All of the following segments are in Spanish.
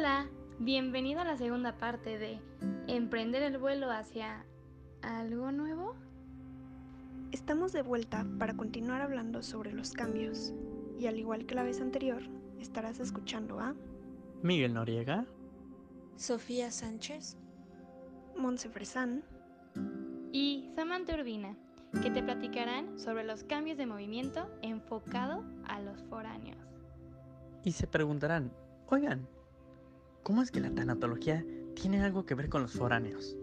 Hola, bienvenido a la segunda parte de Emprender el vuelo hacia algo nuevo. Estamos de vuelta para continuar hablando sobre los cambios y al igual que la vez anterior, estarás escuchando a Miguel Noriega, Sofía Sánchez, Monse Fresán y Samantha Urbina, que te platicarán sobre los cambios de movimiento enfocado a los foráneos. Y se preguntarán, oigan, ¿cómo es que la tanatología tiene algo que ver con los foráneos?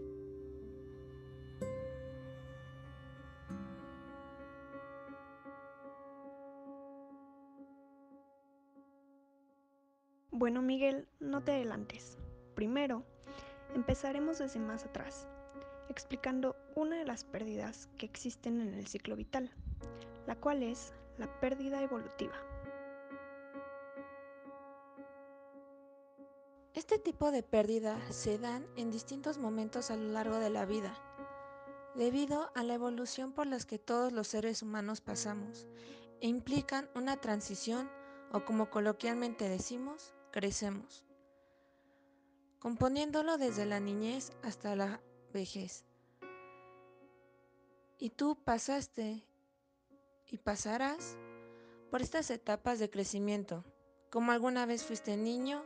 Bueno, Miguel, no te adelantes. Primero, empezaremos desde más atrás, explicando una de las pérdidas que existen en el ciclo vital, la cual es la pérdida evolutiva. Este tipo de pérdida se dan en distintos momentos a lo largo de la vida, debido a la evolución por las que todos los seres humanos pasamos, e implican una transición o como coloquialmente decimos, crecemos, componiéndolo desde la niñez hasta la vejez. Y tú pasaste y pasarás por estas etapas de crecimiento, como alguna vez fuiste niño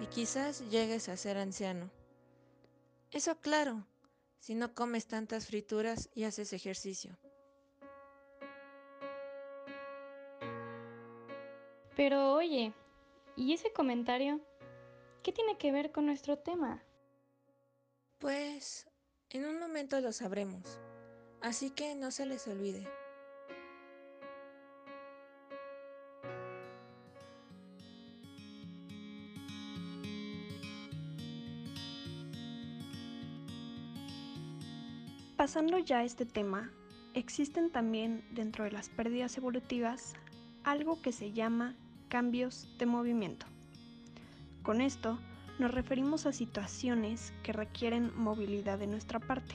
y quizás llegues a ser anciano. Eso claro, si no comes tantas frituras y haces ejercicio. Pero oye, ¿y ese comentario? ¿Qué tiene que ver con nuestro tema? Pues en un momento lo sabremos, así que no se les olvide. Pasando ya este tema, existen también dentro de las pérdidas evolutivas algo que se llama cambios de movimiento. Con esto nos referimos a situaciones que requieren movilidad de nuestra parte,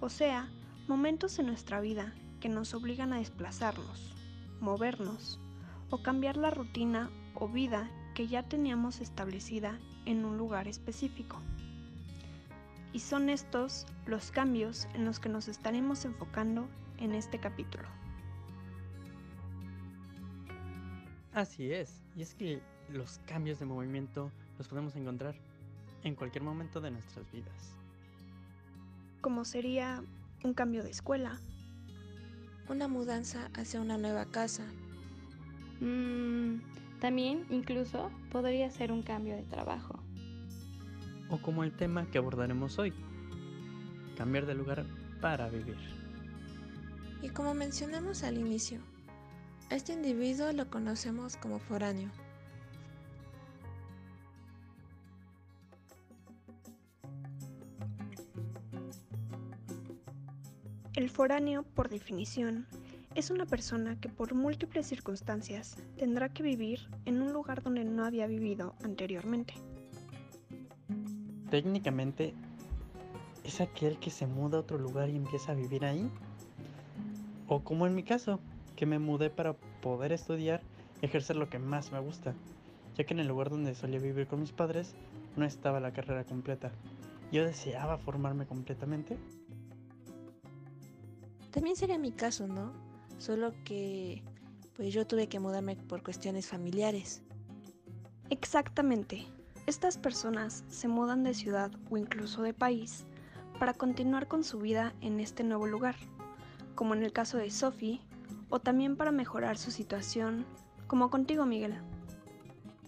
o sea, momentos en nuestra vida que nos obligan a desplazarnos, movernos o cambiar la rutina o vida que ya teníamos establecida en un lugar específico. Y son estos los cambios en los que nos estaremos enfocando en este capítulo. Así es, y es que los cambios de movimiento los podemos encontrar en cualquier momento de nuestras vidas. Como sería un cambio de escuela, Una mudanza hacia una nueva casa, Mm, también incluso podría ser un cambio de trabajo. O como el tema que abordaremos hoy, cambiar de lugar para vivir. y como mencionamos al inicio, a este individuo lo conocemos como foráneo. el foráneo, por definición, es una persona que por múltiples circunstancias tendrá que vivir en un lugar donde no había vivido anteriormente. Técnicamente, ¿es aquel que se muda a otro lugar y empieza a vivir ahí? O como en mi caso, que me mudé para poder estudiar y ejercer lo que más me gusta, ya que en el lugar donde solía vivir con mis padres no estaba la carrera completa. Yo deseaba formarme completamente. También sería mi caso, ¿no? Solo que pues yo tuve que mudarme por cuestiones familiares. Exactamente. Estas personas se mudan de ciudad o incluso de país para continuar con su vida en este nuevo lugar, como en el caso de Sophie, o también para mejorar su situación, como contigo Miguel.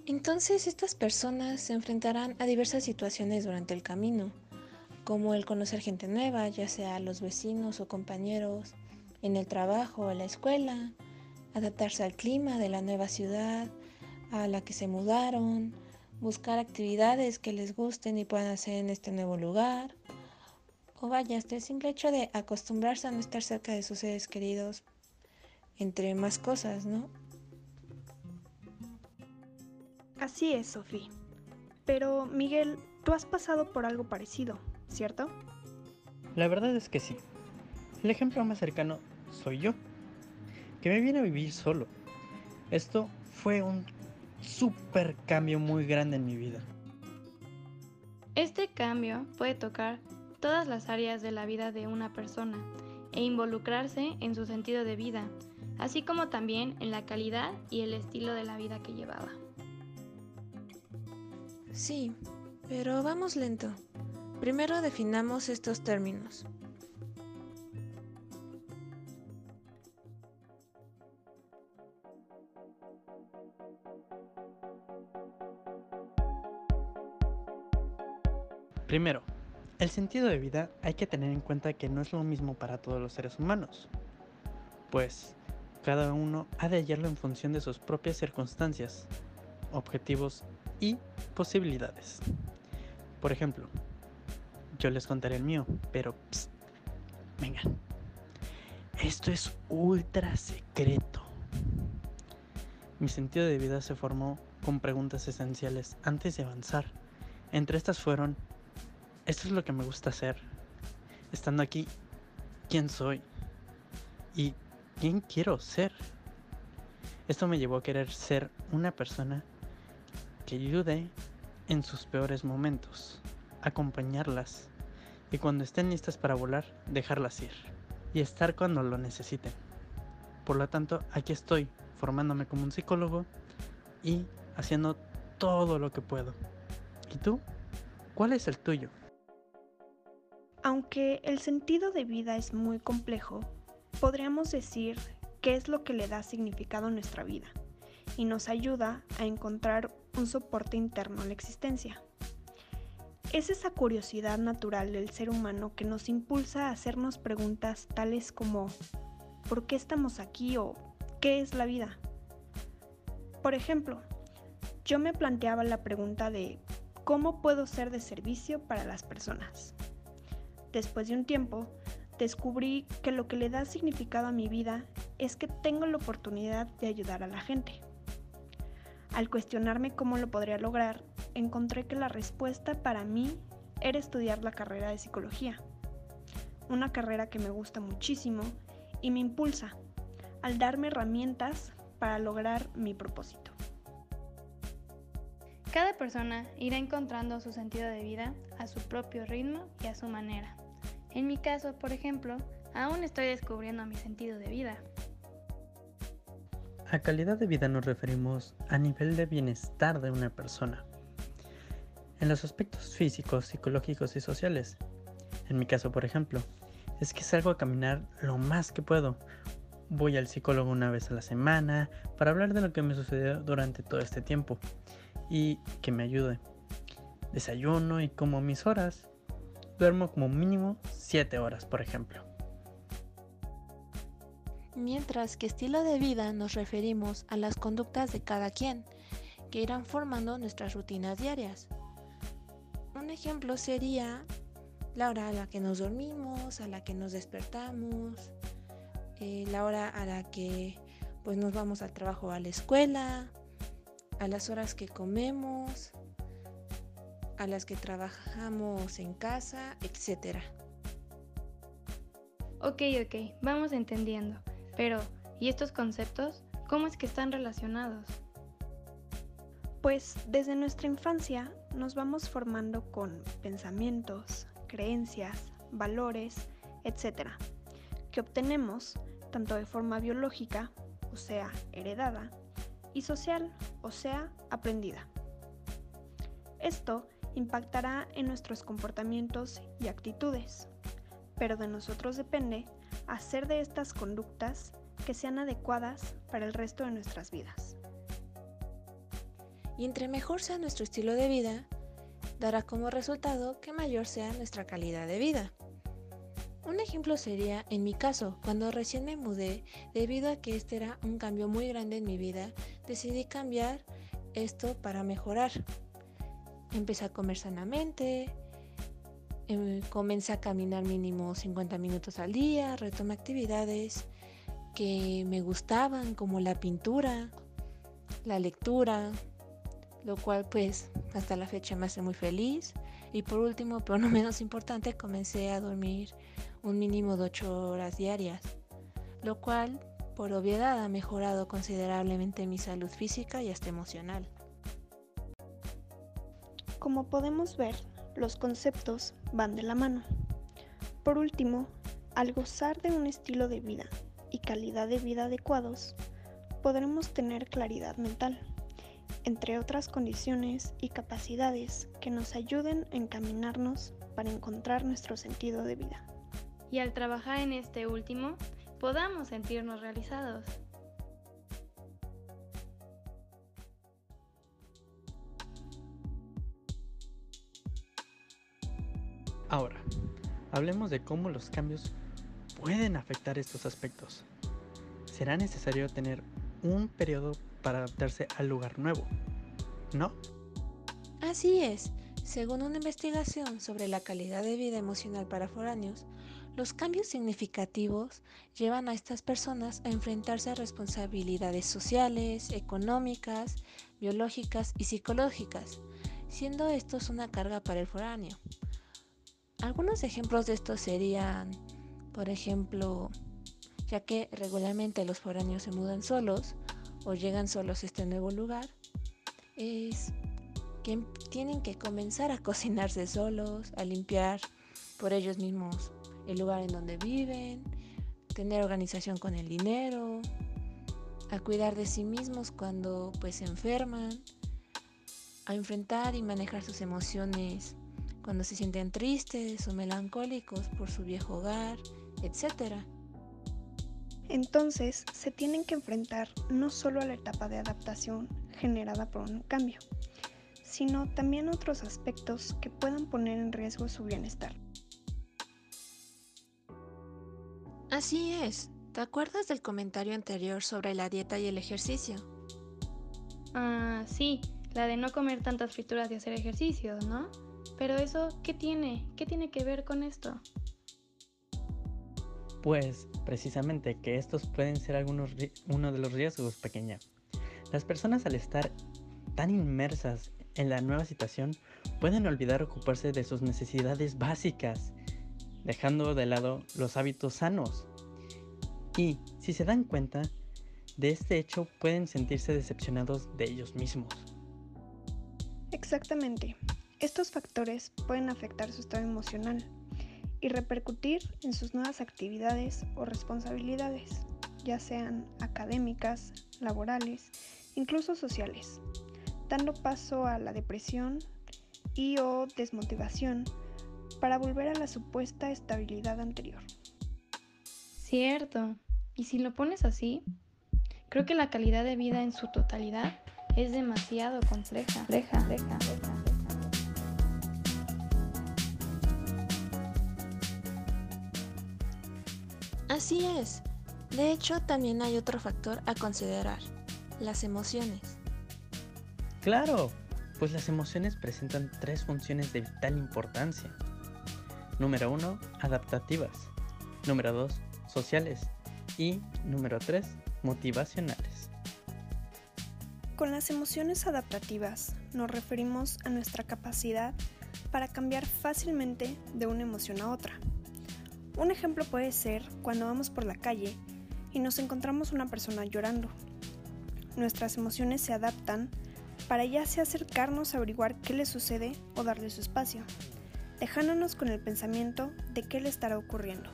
Entonces estas personas se enfrentarán a diversas situaciones durante el camino, como el conocer gente nueva, ya sea los vecinos o compañeros, en el trabajo o la escuela, adaptarse al clima de la nueva ciudad a la que se mudaron, buscar actividades que les gusten y puedan hacer en este nuevo lugar, o vaya, hasta el simple hecho de acostumbrarse a no estar cerca de sus seres queridos, entre más cosas, ¿no? Así es, Sophie. Pero Miguel, tú has pasado por algo parecido, ¿cierto? La verdad es que sí. El ejemplo más cercano soy yo, que me vine a vivir solo. Esto fue un súper cambio muy grande en mi vida. Este cambio puede tocar todas las áreas de la vida de una persona e involucrarse en su sentido de vida, así como también en la calidad y el estilo de la vida que llevaba. Sí, pero vamos lento. Primero definamos estos términos. Primero, el sentido de vida hay que tener en cuenta que no es lo mismo para todos los seres humanos, pues cada uno ha de hallarlo en función de sus propias circunstancias, objetivos y posibilidades. Por ejemplo, yo les contaré el mío, pero psst, vengan, esto es ultra secreto. Mi sentido de vida se formó con preguntas esenciales antes de avanzar. Entre estas fueron esto es lo que me gusta hacer. Estando aquí, ¿quién soy? ¿Y quién quiero ser? Esto me llevó a querer ser una persona que ayude en sus peores momentos, acompañarlas y cuando estén listas para volar, dejarlas ir y estar cuando lo necesiten. Por lo tanto, aquí estoy formándome como un psicólogo y haciendo todo lo que puedo. ¿Y tú? ¿Cuál es el tuyo? Aunque el sentido de vida es muy complejo, podríamos decir qué es lo que le da significado a nuestra vida y nos ayuda a encontrar un soporte interno a la existencia. Es esa curiosidad natural del ser humano que nos impulsa a hacernos preguntas tales como ¿por qué estamos aquí? o ¿qué es la vida? Por ejemplo, yo me planteaba la pregunta de ¿cómo puedo ser de servicio para las personas? Después de un tiempo, descubrí que lo que le da significado a mi vida es que tengo la oportunidad de ayudar a la gente. Al cuestionarme cómo lo podría lograr, encontré que la respuesta para mí era estudiar la carrera de psicología, una carrera que me gusta muchísimo y me impulsa al darme herramientas para lograr mi propósito. Cada persona irá encontrando su sentido de vida a su propio ritmo y a su manera. En mi caso, por ejemplo, aún estoy descubriendo mi sentido de vida. A calidad de vida nos referimos a nivel de bienestar de una persona. En los aspectos físicos, psicológicos y sociales. En mi caso, por ejemplo, es que salgo a caminar lo más que puedo. Voy al psicólogo una vez a la semana para hablar de lo que me sucedió durante todo este tiempo y que me ayude. Desayuno y como mis horas duermo como mínimo 7 horas, por ejemplo. Mientras que estilo de vida nos referimos a las conductas de cada quien, que irán formando nuestras rutinas diarias. Un ejemplo sería la hora a la que nos dormimos, a la que nos despertamos, eh, la hora a la que pues nos vamos al trabajo o a la escuela, a las horas que comemos, a las que trabajamos en casa, etc. Ok, ok, vamos entendiendo. Pero, ¿y estos conceptos? ¿Cómo es que están relacionados? Pues desde nuestra infancia nos vamos formando con pensamientos, creencias, valores, etc., que obtenemos tanto de forma biológica, o sea, heredada, y social, o sea, aprendida. Esto impactará en nuestros comportamientos y actitudes, pero de nosotros depende hacer de estas conductas que sean adecuadas para el resto de nuestras vidas. Y entre mejor sea nuestro estilo de vida, dará como resultado que mayor sea nuestra calidad de vida. Un ejemplo sería en mi caso, cuando recién me mudé, debido a que este era un cambio muy grande en mi vida, decidí cambiar esto para mejorar. Empecé a comer sanamente, em, comencé a caminar mínimo 50 minutos al día, retomé actividades que me gustaban como la pintura, la lectura, lo cual pues hasta la fecha me hace muy feliz. Y por último, pero no menos importante, comencé a dormir un mínimo de 8 horas diarias, lo cual por obviedad ha mejorado considerablemente mi salud física y hasta emocional. Como podemos ver, los conceptos van de la mano. Por último, al gozar de un estilo de vida y calidad de vida adecuados, podremos tener claridad mental, entre otras condiciones y capacidades que nos ayuden a encaminarnos para encontrar nuestro sentido de vida. Y al trabajar en este último, podamos sentirnos realizados. Hablemos de cómo los cambios pueden afectar estos aspectos. Será necesario tener un periodo para adaptarse al lugar nuevo, ¿no? Así es. Según una investigación sobre la calidad de vida emocional para foráneos, los cambios significativos llevan a estas personas a enfrentarse a responsabilidades sociales, económicas, biológicas y psicológicas, siendo estos una carga para el foráneo. Algunos ejemplos de esto serían, por ejemplo, ya que regularmente los foráneos se mudan solos o llegan solos a este nuevo lugar, es que tienen que comenzar a cocinarse solos, a limpiar por ellos mismos el lugar en donde viven, tener organización con el dinero, a cuidar de sí mismos cuando pues se enferman, a enfrentar y manejar sus emociones cuando se sienten tristes o melancólicos por su viejo hogar, etc. Entonces, se tienen que enfrentar no solo a la etapa de adaptación generada por un cambio, sino también otros aspectos que puedan poner en riesgo su bienestar. Así es. ¿Te acuerdas del comentario anterior sobre la dieta y el ejercicio? Ah, sí, la de no comer tantas frituras y hacer ejercicio, ¿no? Pero eso, ¿qué tiene? ¿Qué tiene que ver con esto? Pues precisamente que estos pueden ser algunos uno de los riesgos pequeña. Las personas al estar tan inmersas en la nueva situación pueden olvidar ocuparse de sus necesidades básicas, dejando de lado los hábitos sanos. Y si se dan cuenta de este hecho pueden sentirse decepcionados de ellos mismos. Exactamente. Estos factores pueden afectar su estado emocional y repercutir en sus nuevas actividades o responsabilidades, ya sean académicas, laborales, incluso sociales, dando paso a la depresión y o desmotivación para volver a la supuesta estabilidad anterior. Cierto. Y si lo pones así, creo que la calidad de vida en su totalidad es demasiado compleja. Así es. De hecho, también hay otro factor a considerar, las emociones. Claro, pues las emociones presentan tres funciones de vital importancia. Número uno, adaptativas. Número dos, sociales. Y número tres, motivacionales. Con las emociones adaptativas nos referimos a nuestra capacidad para cambiar fácilmente de una emoción a otra. Un ejemplo puede ser cuando vamos por la calle y nos encontramos una persona llorando. Nuestras emociones se adaptan para ya sea acercarnos a averiguar qué le sucede o darle su espacio, dejándonos con el pensamiento de qué le estará ocurriendo.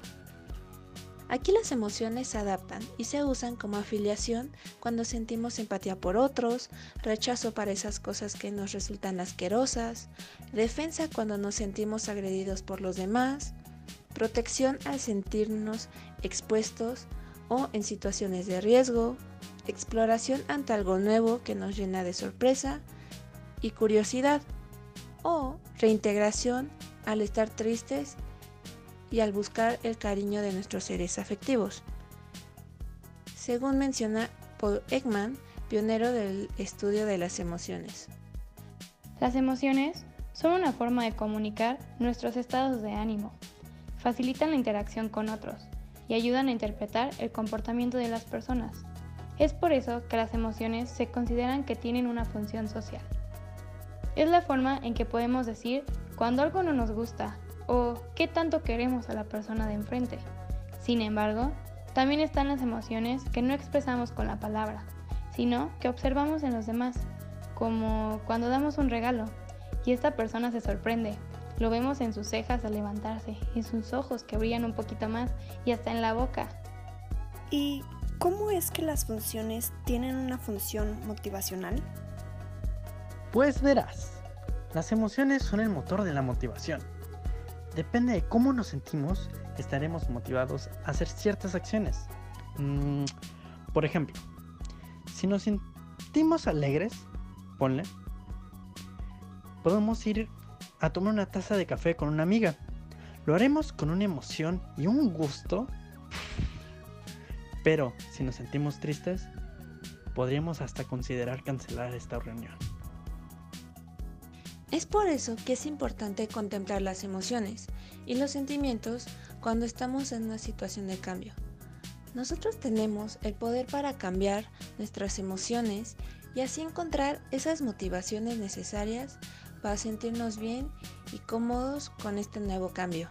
Aquí las emociones se adaptan y se usan como afiliación cuando sentimos empatía por otros, rechazo para esas cosas que nos resultan asquerosas, defensa cuando nos sentimos agredidos por los demás, protección al sentirnos expuestos o en situaciones de riesgo, exploración ante algo nuevo que nos llena de sorpresa y curiosidad, o reintegración al estar tristes y al buscar el cariño de nuestros seres afectivos. Según menciona Paul Ekman, pionero del estudio de las emociones. Las emociones son una forma de comunicar nuestros estados de ánimo, facilitan la interacción con otros y ayudan a interpretar el comportamiento de las personas. Es por eso que las emociones se consideran que tienen una función social. Es la forma en que podemos decir cuando algo no nos gusta o qué tanto queremos a la persona de enfrente. Sin embargo, también están las emociones que no expresamos con la palabra, sino que observamos en los demás, como cuando damos un regalo y esta persona se sorprende Lo vemos en sus cejas al levantarse, en sus ojos que brillan un poquito más y hasta en la boca. ¿Y cómo es que las funciones tienen una función motivacional? Pues verás, las emociones son el motor de la motivación. Depende de cómo nos sentimos, estaremos motivados a hacer ciertas acciones. Mm, por ejemplo, si nos sentimos alegres, ponle, podemos ir a tomar una taza de café con una amiga. Lo haremos con una emoción y un gusto. Pero si nos sentimos tristes, podríamos hasta considerar cancelar esta reunión. Es por eso que es importante contemplar las emociones y los sentimientos cuando estamos en una situación de cambio. Nosotros tenemos el poder para cambiar nuestras emociones y así encontrar esas motivaciones necesarias para sentirnos bien y cómodos con este nuevo cambio.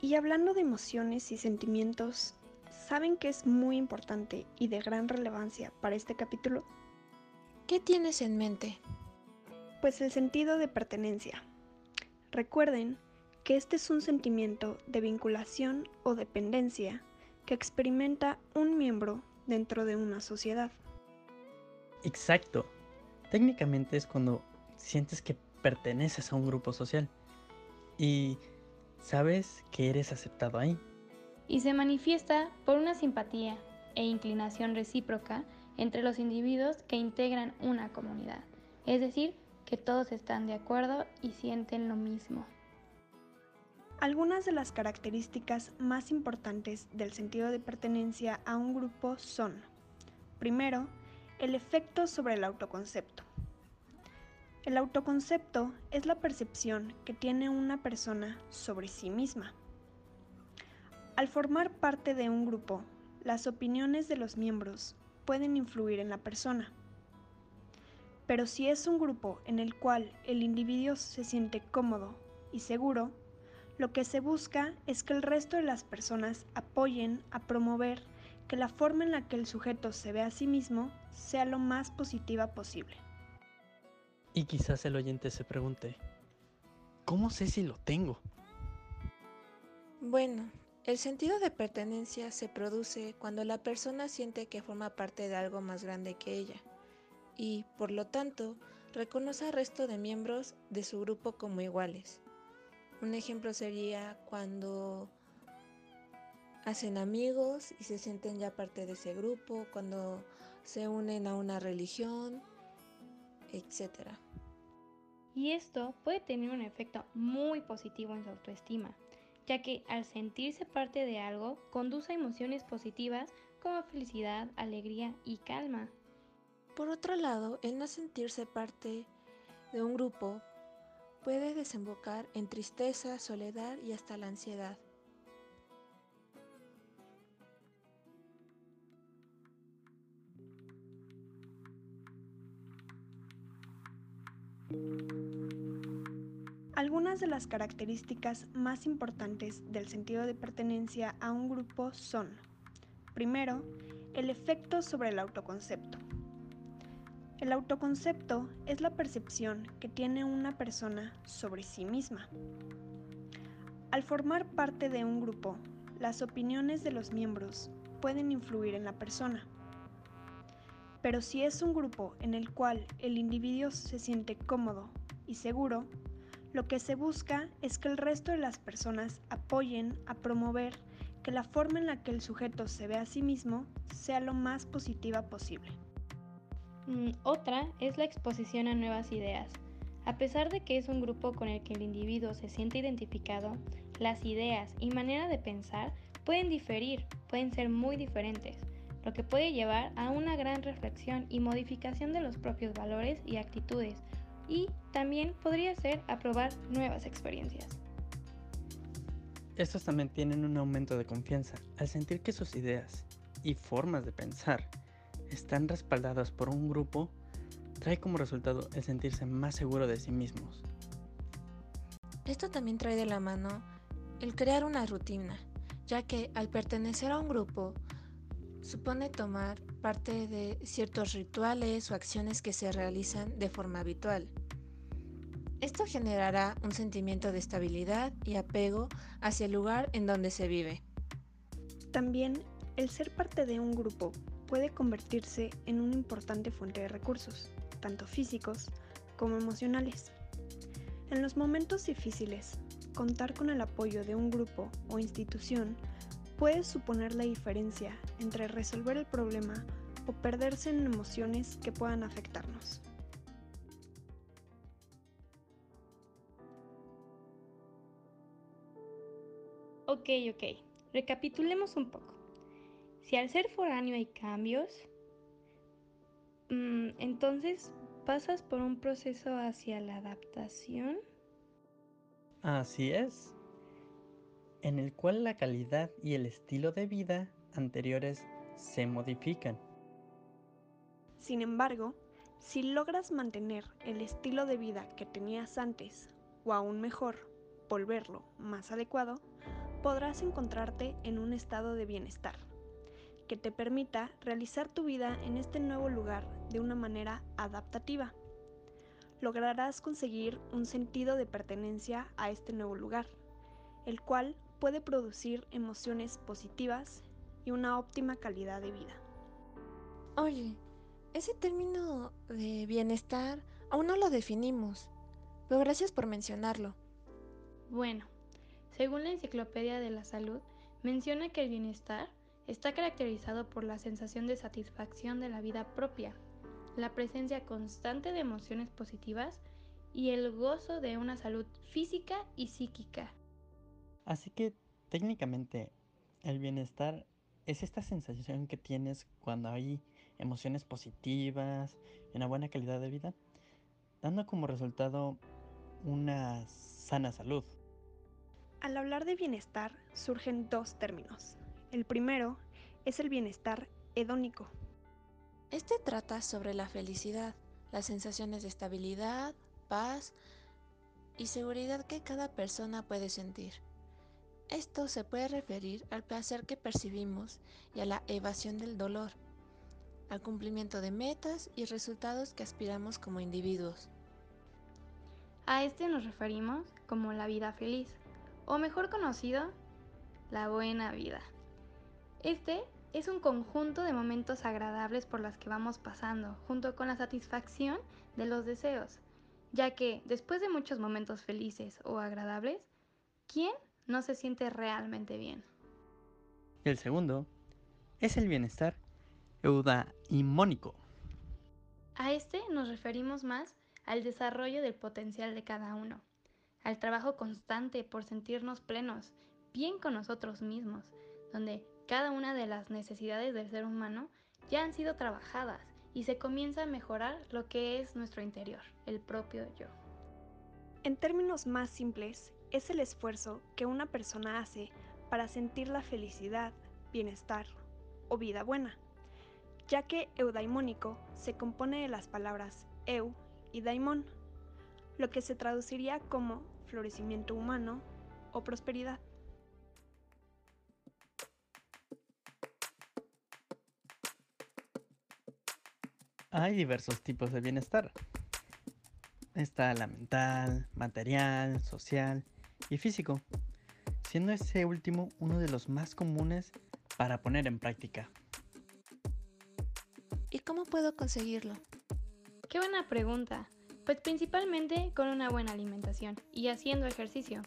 Y hablando de emociones y sentimientos, ¿saben que es muy importante y de gran relevancia para este capítulo? ¿Qué tienes en mente? Pues el sentido de pertenencia. Recuerden que este es un sentimiento de vinculación o dependencia que experimenta un miembro dentro de una sociedad. Exacto. Técnicamente es cuando sientes que perteneces a un grupo social. Y sabes que eres aceptado ahí. Y se manifiesta por una simpatía e inclinación recíproca entre los individuos que integran una comunidad, es decir, que todos están de acuerdo y sienten lo mismo. Algunas de las características más importantes del sentido de pertenencia a un grupo son, primero, el efecto sobre el autoconcepto. El autoconcepto es la percepción que tiene una persona sobre sí misma. Al formar parte de un grupo, las opiniones de los miembros pueden influir en la persona. Pero si es un grupo en el cual el individuo se siente cómodo y seguro, lo que se busca es que el resto de las personas apoyen a promover que la forma en la que el sujeto se ve a sí mismo sea lo más positiva posible. Y quizás el oyente se pregunte, ¿cómo sé si lo tengo? Bueno, el sentido de pertenencia se produce cuando la persona siente que forma parte de algo más grande que ella y, por lo tanto, reconoce al resto de miembros de su grupo como iguales. Un ejemplo sería cuando hacen amigos y se sienten ya parte de ese grupo, cuando se unen a una religión, etc. Y esto puede tener un efecto muy positivo en su autoestima, ya que al sentirse parte de algo conduce a emociones positivas como felicidad, alegría y calma. Por otro lado, el no sentirse parte de un grupo puede desembocar en tristeza, soledad y hasta la ansiedad. Algunas de las características más importantes del sentido de pertenencia a un grupo son, primero, el efecto sobre el autoconcepto. El autoconcepto es la percepción que tiene una persona sobre sí misma. Al formar parte de un grupo, las opiniones de los miembros pueden influir en la persona. Pero si es un grupo en el cual el individuo se siente cómodo y seguro, lo que se busca es que el resto de las personas apoyen a promover que la forma en la que el sujeto se ve a sí mismo sea lo más positiva posible. Mm, otra es la exposición a nuevas ideas. A pesar de que es un grupo con el que el individuo se siente identificado, las ideas y manera de pensar pueden diferir, pueden ser muy diferentes, lo que puede llevar a una gran reflexión y modificación de los propios valores y actitudes, y también podría ser aprobar nuevas experiencias. Estos también tienen un aumento de confianza al sentir que sus ideas y formas de pensar están respaldadas por un grupo, trae como resultado el sentirse más seguro de sí mismos. Esto también trae de la mano el crear una rutina, ya que al pertenecer a un grupo supone tomar parte de ciertos rituales o acciones que se realizan de forma habitual. Esto generará un sentimiento de estabilidad y apego hacia el lugar en donde se vive. También el ser parte de un grupo puede convertirse en una importante fuente de recursos, tanto físicos como emocionales. En los momentos difíciles, contar con el apoyo de un grupo o institución puede suponer la diferencia entre resolver el problema o perderse en emociones que puedan afectarnos. Ok, ok. Recapitulemos un poco. Si al ser foráneo hay cambios, mm, entonces pasas por un proceso hacia la adaptación. Así es, en el cual la calidad y el estilo de vida anteriores se modifican. Sin embargo, si logras mantener el estilo de vida que tenías antes, o aún mejor, volverlo más adecuado, podrás encontrarte en un estado de bienestar que te permita realizar tu vida en este nuevo lugar de una manera adaptativa. Lograrás conseguir un sentido de pertenencia a este nuevo lugar, el cual puede producir emociones positivas y una óptima calidad de vida. Oye, ese término de bienestar aún no lo definimos, pero gracias por mencionarlo. Bueno, según la Enciclopedia de la Salud, menciona que el bienestar está caracterizado por la sensación de satisfacción de la vida propia, la presencia constante de emociones positivas y el gozo de una salud física y psíquica. Así que técnicamente el bienestar es esta sensación que tienes cuando hay emociones positivas y una buena calidad de vida, dando como resultado una sana salud. Al hablar de bienestar surgen dos términos, el primero es el bienestar hedónico. Este trata sobre la felicidad, las sensaciones de estabilidad, paz y seguridad que cada persona puede sentir. Esto se puede referir al placer que percibimos y a la evasión del dolor, al cumplimiento de metas y resultados que aspiramos como individuos. A este nos referimos como la vida feliz, o mejor conocido, la buena vida. Este es un conjunto de momentos agradables por las que vamos pasando, junto con la satisfacción de los deseos, ya que después de muchos momentos felices o agradables, ¿quién no se siente realmente bien? El segundo es el bienestar eudaimónico. A este nos referimos más al desarrollo del potencial de cada uno, al trabajo constante por sentirnos plenos, bien con nosotros mismos, donde cada una de las necesidades del ser humano ya han sido trabajadas y se comienza a mejorar lo que es nuestro interior, el propio yo. En términos más simples, es el esfuerzo que una persona hace para sentir la felicidad, bienestar o vida buena, ya que eudaimónico se compone de las palabras eu y daimon, lo que se traduciría como florecimiento humano o prosperidad. Hay diversos tipos de bienestar. Está la mental, material, social y físico, siendo ese último uno de los más comunes para poner en práctica. ¿Y cómo puedo conseguirlo? Qué buena pregunta. Pues principalmente con una buena alimentación y haciendo ejercicio.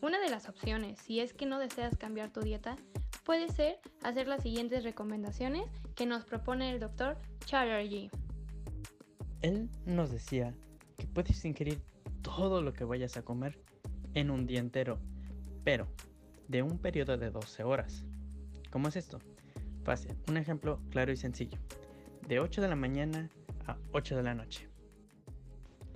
Una de las opciones, si es que no deseas cambiar tu dieta, puede ser hacer las siguientes recomendaciones que nos propone el doctor Chatterjee. Él nos decía que puedes ingerir todo lo que vayas a comer en un día entero, pero de un periodo de 12 horas. ¿Cómo es esto? Fácil, un ejemplo claro y sencillo. De 8 de la mañana a 8 de la noche.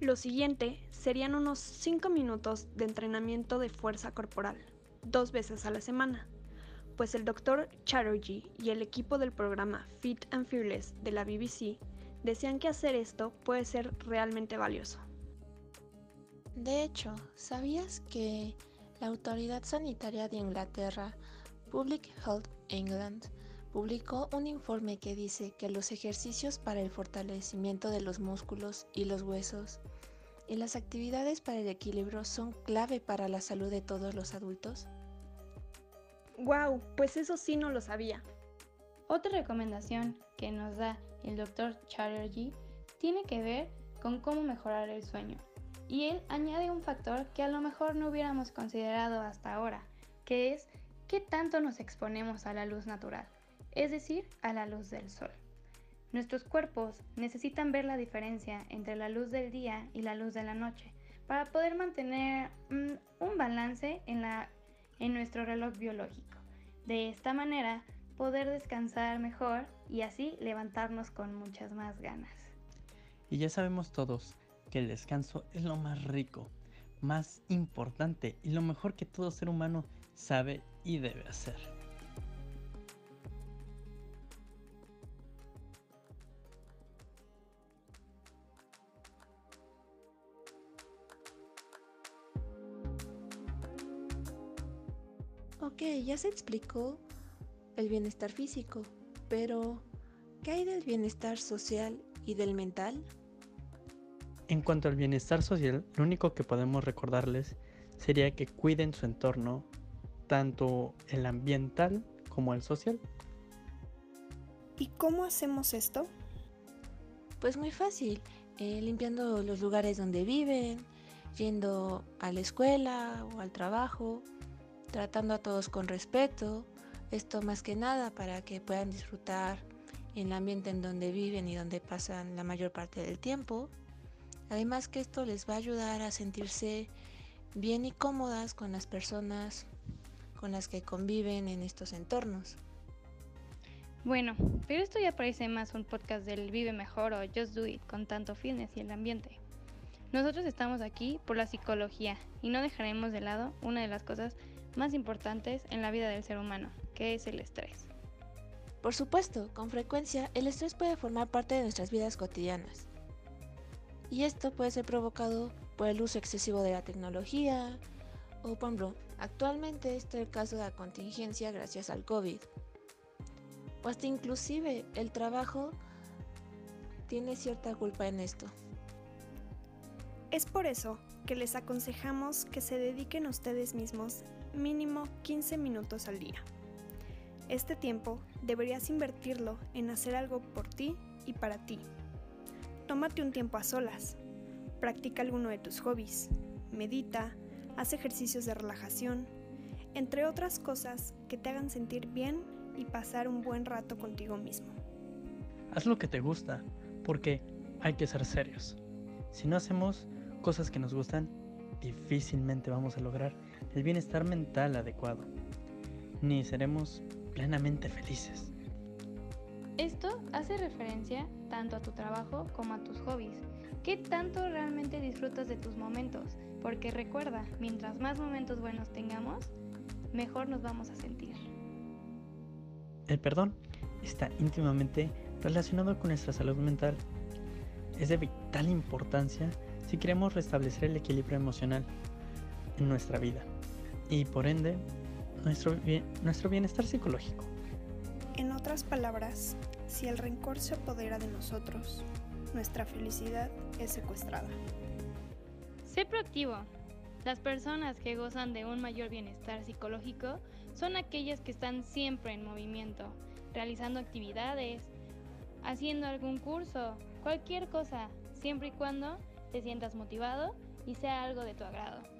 Lo siguiente serían unos 5 minutos de entrenamiento de fuerza corporal, dos veces a la semana, pues el Dr. Chatterjee y el equipo del programa Fit and Fearless de la BBC decían que hacer esto puede ser realmente valioso. De hecho, ¿sabías que la Autoridad Sanitaria de Inglaterra Public Health England publicó un informe que dice que los ejercicios para el fortalecimiento de los músculos y los huesos y las actividades para el equilibrio son clave para la salud de todos los adultos. ¡Wow! Pues eso sí no lo sabía. Otra recomendación que nos da el Dr. Chatterjee tiene que ver con cómo mejorar el sueño. Y él añade un factor que a lo mejor no hubiéramos considerado hasta ahora, que es qué tanto nos exponemos a la luz natural es decir, a la luz del sol. Nuestros cuerpos necesitan ver la diferencia entre la luz del día y la luz de la noche para poder mantener mm, un balance en, la, en nuestro reloj biológico. De esta manera, poder descansar mejor y así levantarnos con muchas más ganas. Y ya sabemos todos que el descanso es lo más rico, más importante y lo mejor que todo ser humano sabe y debe hacer. Ya se explicó el bienestar físico, pero ¿qué hay del bienestar social y del mental? En cuanto al bienestar social, lo único que podemos recordarles sería que cuiden su entorno, tanto el ambiental como el social. ¿Y cómo hacemos esto? Pues muy fácil, eh, limpiando los lugares donde viven, yendo a la escuela o al trabajo, tratando a todos con respeto, esto más que nada para que puedan disfrutar en el ambiente en donde viven y donde pasan la mayor parte del tiempo. Además que esto les va a ayudar a sentirse bien y cómodas con las personas con las que conviven en estos entornos. Bueno, pero esto ya parece más un podcast del Vive Mejor o Just Do It con tanto fitness y el ambiente. Nosotros estamos aquí por la psicología y no dejaremos de lado una de las cosas más importantes en la vida del ser humano, que es el estrés. Por supuesto, con frecuencia el estrés puede formar parte de nuestras vidas cotidianas. Y esto puede ser provocado por el uso excesivo de la tecnología, o por ejemplo, actualmente este es el caso de la contingencia gracias al COVID. O hasta inclusive el trabajo tiene cierta culpa en esto. Es por eso que les aconsejamos que se dediquen ustedes mismos mínimo 15 minutos al día. Este tiempo deberías invertirlo en hacer algo por ti y para ti. Tómate un tiempo a solas. Practica alguno de tus hobbies. Medita, haz ejercicios de relajación, entre otras cosas que te hagan sentir bien y pasar un buen rato contigo mismo. Haz lo que te gusta, porque hay que ser serios. Si no hacemos cosas que nos gustan, difícilmente vamos a lograr el bienestar mental adecuado, ni seremos plenamente felices. Esto hace referencia tanto a tu trabajo como a tus hobbies. ¿Qué tanto realmente disfrutas de tus momentos? Porque recuerda, mientras más momentos buenos tengamos, mejor nos vamos a sentir. El perdón está íntimamente relacionado con nuestra salud mental. Es de vital importancia si queremos restablecer el equilibrio emocional en nuestra vida y por ende nuestro, nuestro bienestar psicológico. En otras palabras, si el rencor se apodera de nosotros, nuestra felicidad es secuestrada. Sé proactivo. Las personas que gozan de un mayor bienestar psicológico son aquellas que están siempre en movimiento, realizando actividades, haciendo algún curso, cualquier cosa, siempre y cuando te sientas motivado y sea algo de tu agrado.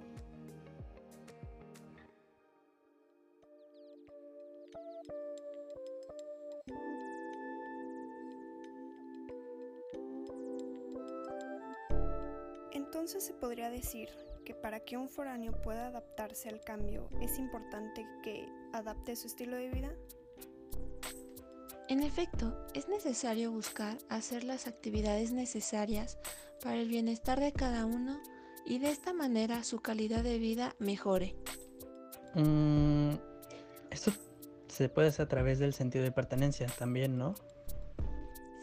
Entonces se podría decir que para que un foráneo pueda adaptarse al cambio es importante que adapte su estilo de vida. En efecto, es necesario buscar hacer las actividades necesarias para el bienestar de cada uno y de esta manera su calidad de vida mejore. Mm, esto se puede hacer a través del sentido de pertenencia también, ¿no?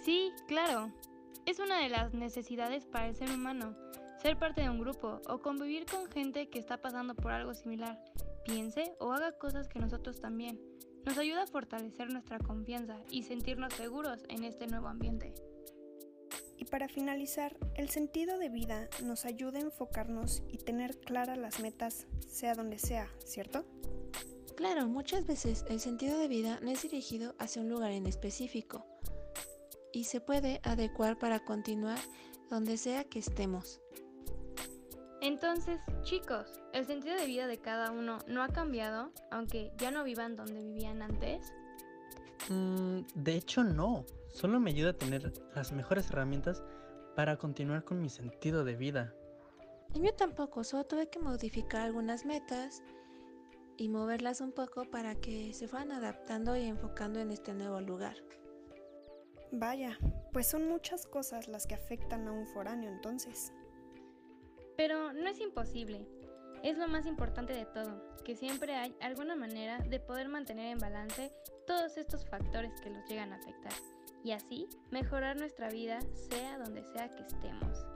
Sí, claro. Es una de las necesidades para el ser humano, ser parte de un grupo o convivir con gente que está pasando por algo similar, piense o haga cosas que nosotros también. Nos ayuda a fortalecer nuestra confianza y sentirnos seguros en este nuevo ambiente. Y para finalizar, el sentido de vida nos ayuda a enfocarnos y tener claras las metas, sea donde sea, ¿cierto? Claro, muchas veces el sentido de vida no es dirigido hacia un lugar en específico y se puede adecuar para continuar donde sea que estemos. Entonces, chicos, ¿el sentido de vida de cada uno no ha cambiado, aunque ya no vivan donde vivían antes? Mm, de hecho, no. Solo me ayuda a tener las mejores herramientas para continuar con mi sentido de vida. Y yo tampoco, solo tuve que modificar algunas metas y moverlas un poco para que se fueran adaptando y enfocando en este nuevo lugar. Vaya, pues son muchas cosas las que afectan a un foráneo entonces. Pero no es imposible. Es lo más importante de todo, que siempre hay alguna manera de poder mantener en balance todos estos factores que los llegan a afectar y así mejorar nuestra vida sea donde sea que estemos.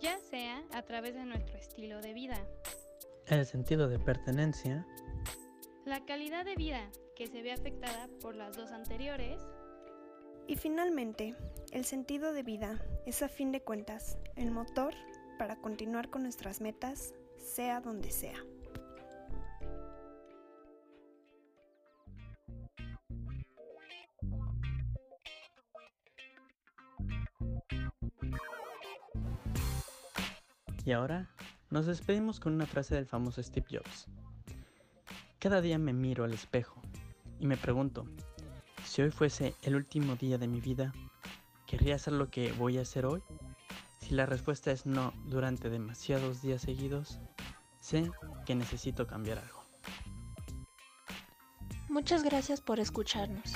Ya sea a través de nuestro estilo de vida, El sentido de pertenencia, la calidad de vida que se ve afectada por las dos anteriores, Y finalmente, el sentido de vida es a fin de cuentas el motor para continuar con nuestras metas, sea donde sea. Y ahora nos despedimos con una frase del famoso Steve Jobs. Cada día me miro al espejo y me pregunto, si hoy fuese el último día de mi vida, ¿querría hacer lo que voy a hacer hoy? Si la respuesta es no durante demasiados días seguidos, sé que necesito cambiar algo. Muchas gracias por escucharnos.